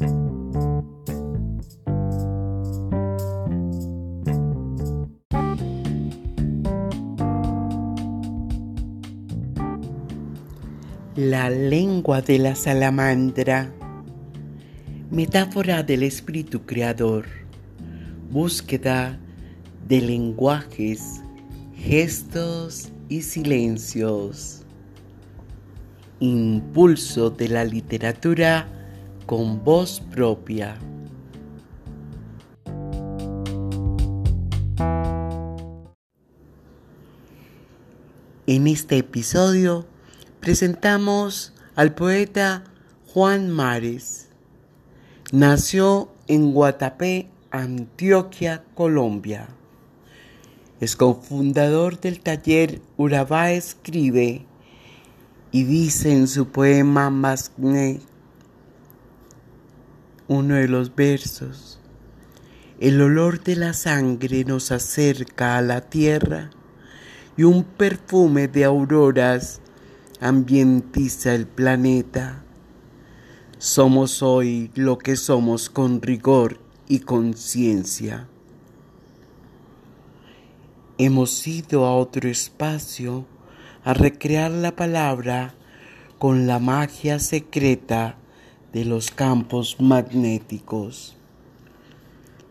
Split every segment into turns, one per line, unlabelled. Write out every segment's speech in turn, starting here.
La lengua de la salamandra, metáfora del espíritu creador, búsqueda de lenguajes, gestos y silencios, impulso de la literatura con voz propia. En este episodio presentamos al poeta Juan Mares. Nació en Guatapé, Antioquia, Colombia. Es cofundador del taller Urabá Escribe y dice en su poema Masgne, uno de los versos, el olor de la sangre nos acerca a la tierra y un perfume de auroras ambientiza el planeta. Somos hoy lo que somos con rigor y conciencia. Hemos ido a otro espacio a recrear la palabra con la magia secreta de los campos magnéticos.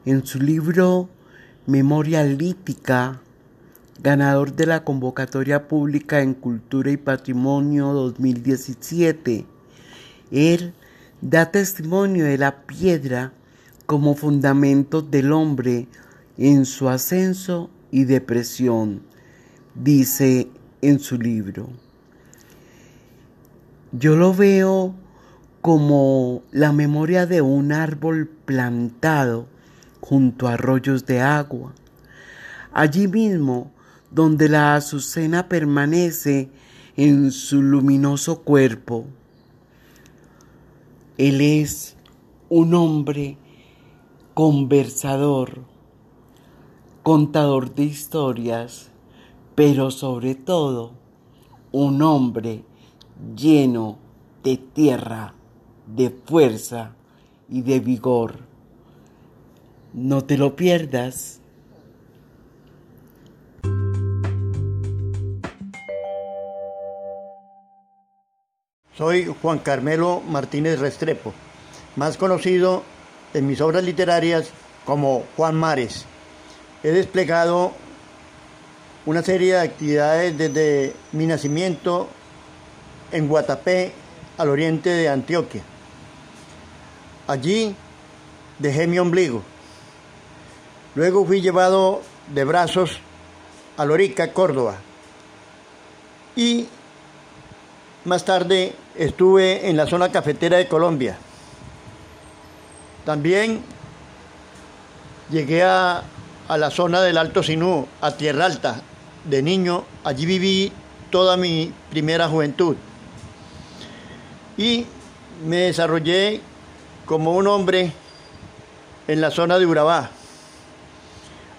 En su libro Memoria Lítica, ganador de la convocatoria pública en Cultura y Patrimonio 2017. Él da testimonio de la piedra como fundamento del hombre en su ascenso y depresión, dice en su libro. Yo lo veo como la memoria de un árbol plantado junto a arroyos de agua. Allí mismo donde la azucena permanece en su luminoso cuerpo. Él es un hombre conversador, contador de historias, pero sobre todo un hombre lleno de tierra, de fuerza y de vigor. No te lo pierdas.
Soy Juan Carmelo Martínez Restrepo, más conocido en mis obras literarias como Juan Mares. He desplegado una serie de actividades desde mi nacimiento en Guatapé, al oriente de Antioquia. Allí dejé mi ombligo. Luego fui llevado de brazos a Lorica, Córdoba. Y más tarde estuve en la zona cafetera de Colombia. También llegué a, la zona del Alto Sinú, a Tierra Alta, de niño. Allí viví toda mi primera juventud. Y me desarrollé como un hombre en la zona de Urabá.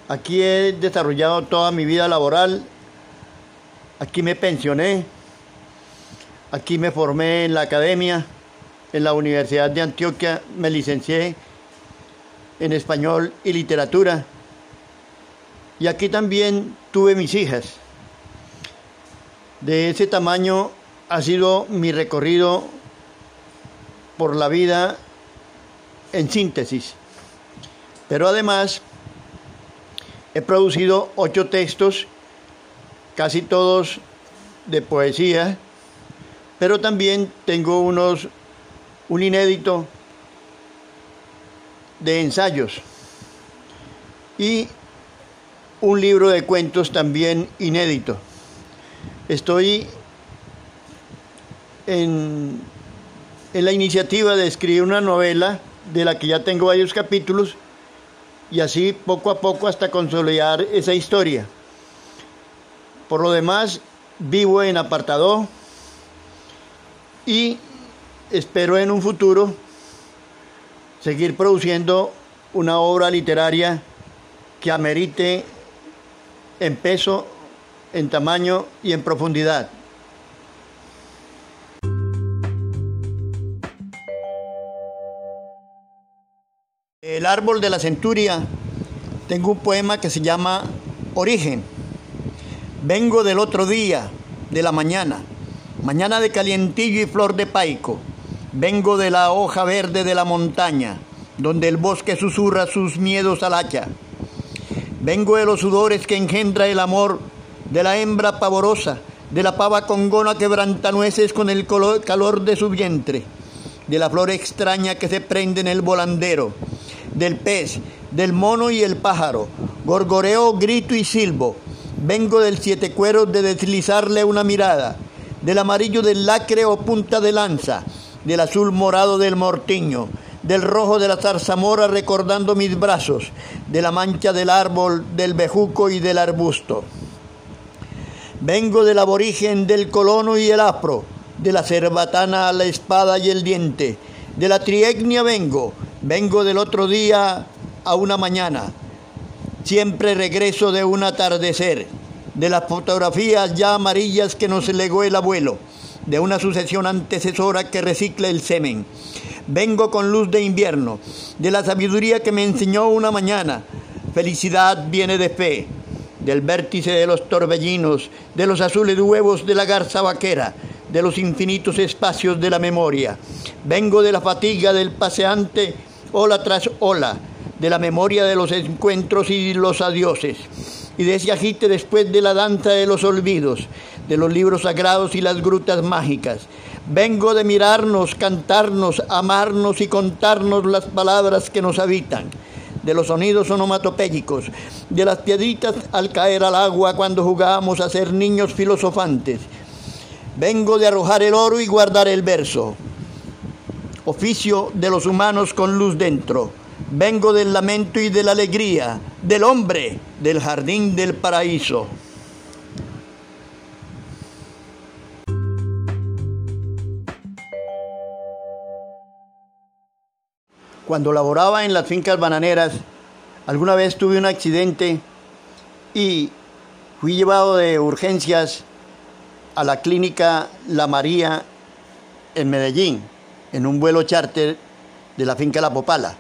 Aquí he desarrollado toda mi vida laboral. Aquí me pensioné Aquí me formé en la academia, en la Universidad de Antioquia, me licencié en español y literatura. Y aquí también tuve mis hijas. De ese tamaño ha sido mi recorrido por la vida en síntesis. Pero además he producido ocho textos, casi todos de poesía, pero también tengo unos, un inédito de ensayos y un libro de cuentos también inédito. Estoy en, en la iniciativa de escribir una novela de la que ya tengo varios capítulos y así poco a poco hasta consolidar esa historia. Por lo demás, vivo en apartado y espero en un futuro seguir produciendo una obra literaria que amerite en peso, en tamaño y en profundidad. Árbol de la centuria, tengo un poema que se llama Origen. Vengo del otro día, de la mañana, mañana de calientillo y flor de paico. Vengo de la hoja verde de la montaña, donde el bosque susurra sus miedos al hacha. Vengo de los sudores que engendra el amor, de la hembra pavorosa, de la pava congona que nueces con el calor de su vientre, de la flor extraña que se prende en el volandero, del pez, del mono y el pájaro, gorgoreo, grito y silbo. Vengo del siete cueros de deslizarle una mirada, del amarillo del lacre o punta de lanza, del azul morado del mortiño, del rojo de la zarzamora recordando mis brazos, de la mancha del árbol, del bejuco y del arbusto. Vengo del aborigen del colono y el afro, de la cerbatana a la espada y el diente, de la triegnia vengo, vengo del otro día a una mañana, siempre regreso de un atardecer, de las fotografías ya amarillas que nos legó el abuelo, de una sucesión antecesora que recicla el semen. Vengo con luz de invierno, de la sabiduría que me enseñó una mañana. Felicidad viene de fe, del vértice de los torbellinos, de los azules huevos de la garza vaquera, de los infinitos espacios de la memoria. Vengo de la fatiga del paseante, ola tras ola, de la memoria de los encuentros y los adioses, y de ese agite después de la danza de los olvidos, de los libros sagrados y las grutas mágicas. Vengo de mirarnos, cantarnos, amarnos y contarnos las palabras que nos habitan de los sonidos onomatopéyicos, de las piedritas al caer al agua cuando jugábamos a ser niños filosofantes. Vengo de arrojar el oro y guardar el verso, oficio de los humanos con luz dentro. Vengo del lamento y de la alegría, del hombre, del jardín del paraíso. Cuando laboraba en las fincas bananeras, alguna vez tuve un accidente y fui llevado de urgencias a la clínica La María en Medellín, en un vuelo charter de la finca La Popala.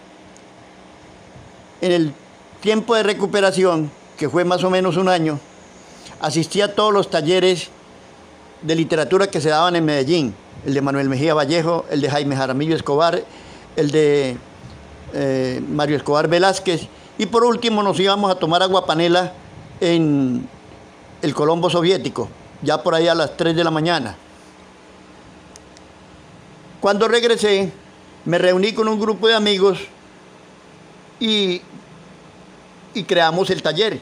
En el tiempo de recuperación, que fue más o menos un año, asistí a todos los talleres de literatura que se daban en Medellín, el de Manuel Mejía Vallejo, el de Jaime Jaramillo Escobar, el de eh, Mario Escobar Velázquez, y por último nos íbamos a tomar agua panela en el Colombo Soviético, ya por ahí a las 3 de la mañana. Cuando regresé, me reuní con un grupo de amigos y, y creamos el taller.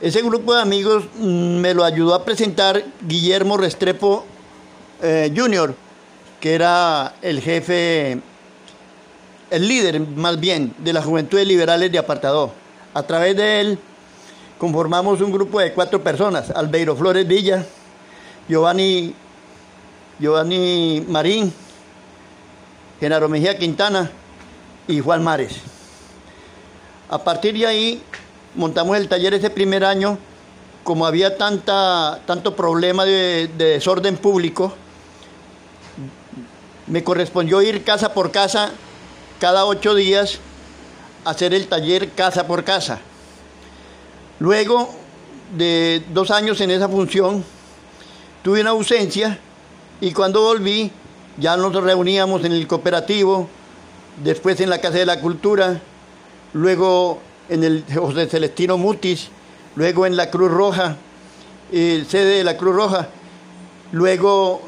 Ese grupo de amigos mm, me lo ayudó a presentar Guillermo Restrepo eh, Jr., que era el jefe el líder más bien de las Juventudes Liberales de Apartado. A través de él conformamos un grupo de cuatro personas, Albeiro Flores Villa, Giovanni, Giovanni Marín, Genaro Mejía Quintana y Juan Mares. A partir de ahí montamos el taller ese primer año, como había tanta, tanto problema de, de desorden público, me correspondió ir casa por casa cada ocho días hacer el taller casa por casa. Luego de dos años en esa función, tuve una ausencia y cuando volví ya nos reuníamos en el cooperativo, después en la Casa de la Cultura, luego en el José Celestino Mutis, luego en la Cruz Roja, eh, sede de la Cruz Roja, luego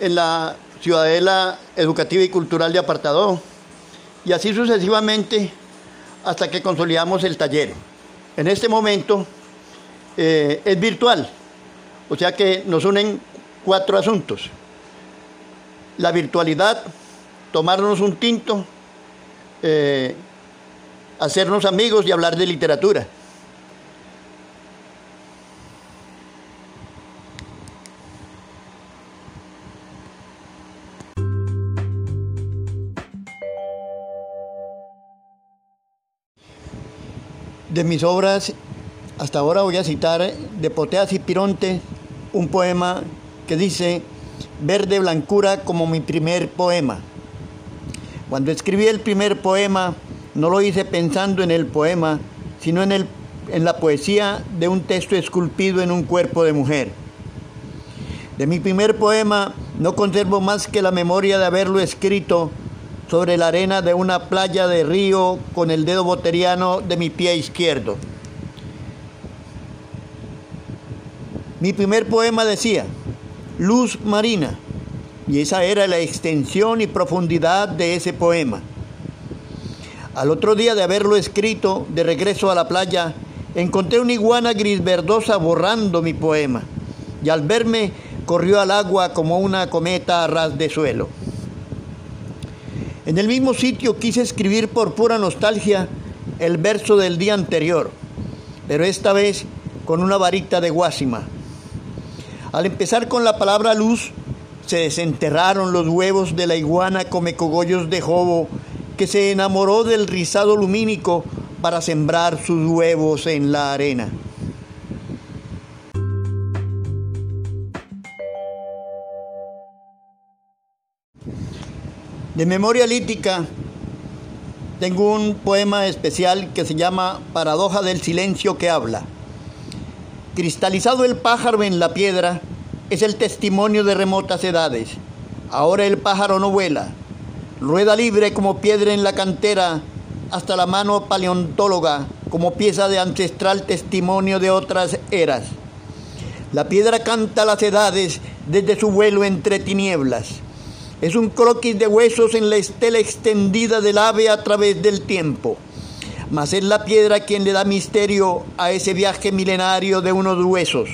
en la Ciudadela Educativa y Cultural de Apartado y así sucesivamente hasta que consolidamos el taller. En este momento eh, es virtual, o sea que nos unen cuatro asuntos. La virtualidad, tomarnos un tinto, eh, hacernos amigos y hablar de literatura. De mis obras, hasta ahora voy a citar de Poteas y Pironte un poema que dice, Verde blancura como mi primer poema. Cuando escribí el primer poema, no lo hice pensando en el poema, sino en, el, en la poesía de un texto esculpido en un cuerpo de mujer. De mi primer poema no conservo más que la memoria de haberlo escrito sobre la arena de una playa de río con el dedo boteriano de mi pie izquierdo. Mi primer poema decía, Luz Marina, y esa era la extensión y profundidad de ese poema. Al otro día de haberlo escrito, de regreso a la playa, encontré una iguana gris verdosa borrando mi poema, y al verme corrió al agua como una cometa a ras de suelo. En el mismo sitio quise escribir por pura nostalgia el verso del día anterior, pero esta vez con una varita de guásima. Al empezar con la palabra luz, se desenterraron los huevos de la iguana come cogollos de jobo, que se enamoró del rizado lumínico para sembrar sus huevos en la arena. De memoria lítica, tengo un poema especial que se llama Paradoja del silencio que habla. Cristalizado el pájaro en la piedra es el testimonio de remotas edades. Ahora el pájaro no vuela, rueda libre como piedra en la cantera hasta la mano paleontóloga como pieza de ancestral testimonio de otras eras. La piedra canta las edades desde su vuelo entre tinieblas. Es un croquis de huesos en la estela extendida del ave a través del tiempo mas es la piedra quien le da misterio a ese viaje milenario de unos huesos.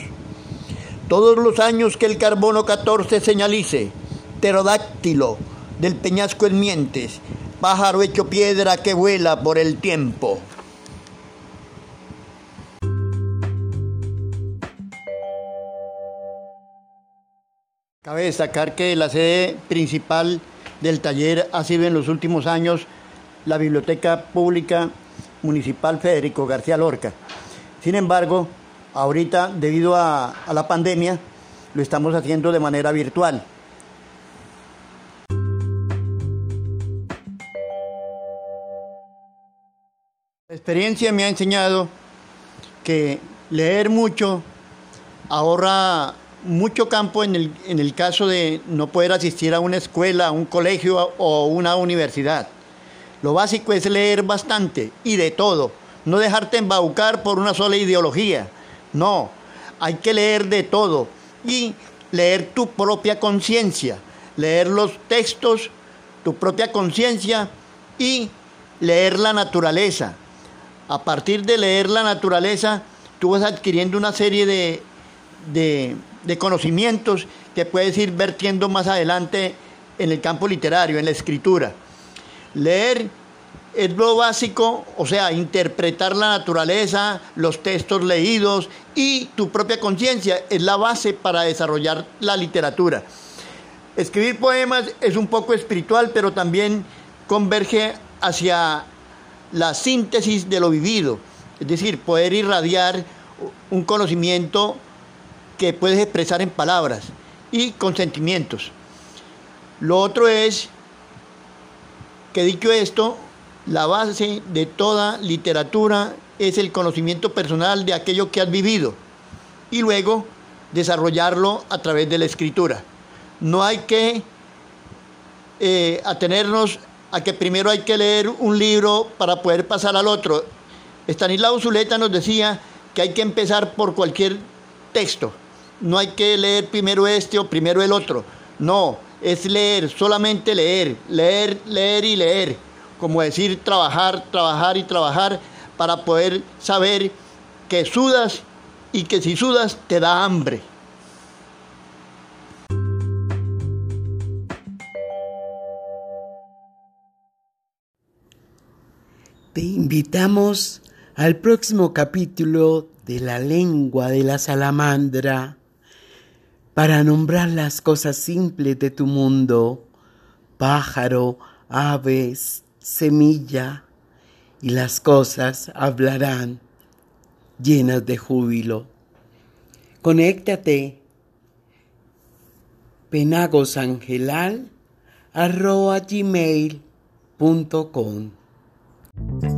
Todos los años que el carbono 14 señalice, pterodáctilo del peñasco en mientes, pájaro hecho piedra que vuela por el tiempo. Cabe destacar que la sede principal del taller ha sido en los últimos años la Biblioteca Pública Municipal Federico García Lorca. Sin embargo, ahorita, debido a, la pandemia, lo estamos haciendo de manera virtual. La experiencia me ha enseñado que leer mucho ahorra mucho campo en el, en el, caso de no poder asistir a una escuela, a un colegio o una universidad. Lo básico es leer bastante y de todo. No dejarte embaucar por una sola ideología. No, hay que leer de todo y leer tu propia conciencia, leer los textos, tu propia conciencia y leer la naturaleza. A partir de leer la naturaleza, tú vas adquiriendo una serie de, de, conocimientos que puedes ir vertiendo más adelante en el campo literario, en la escritura. Leer es lo básico, o sea, interpretar la naturaleza, los textos leídos y tu propia conciencia es la base para desarrollar la literatura. Escribir poemas es un poco espiritual, pero también converge hacia la síntesis de lo vivido, es decir, poder irradiar un conocimiento que puedes expresar en palabras y con sentimientos. Lo otro es que dicho esto, la base de toda literatura es el conocimiento personal de aquello que has vivido y luego desarrollarlo a través de la escritura. No hay que eh, atenernos a que primero hay que leer un libro para poder pasar al otro. Estanislao Zuleta nos decía que hay que empezar por cualquier texto. No hay que leer primero este o primero el otro. No, es leer, solamente leer, leer, leer y leer. Como decir trabajar, trabajar y trabajar para poder saber que sudas y que si sudas te da hambre.
Te invitamos al próximo capítulo de la lengua de la salamandra para nombrar las cosas simples de tu mundo, pájaro, aves, semilla, y las cosas hablarán llenas de júbilo. Conéctate penagosangelal arroba gmail www.radiomaria.com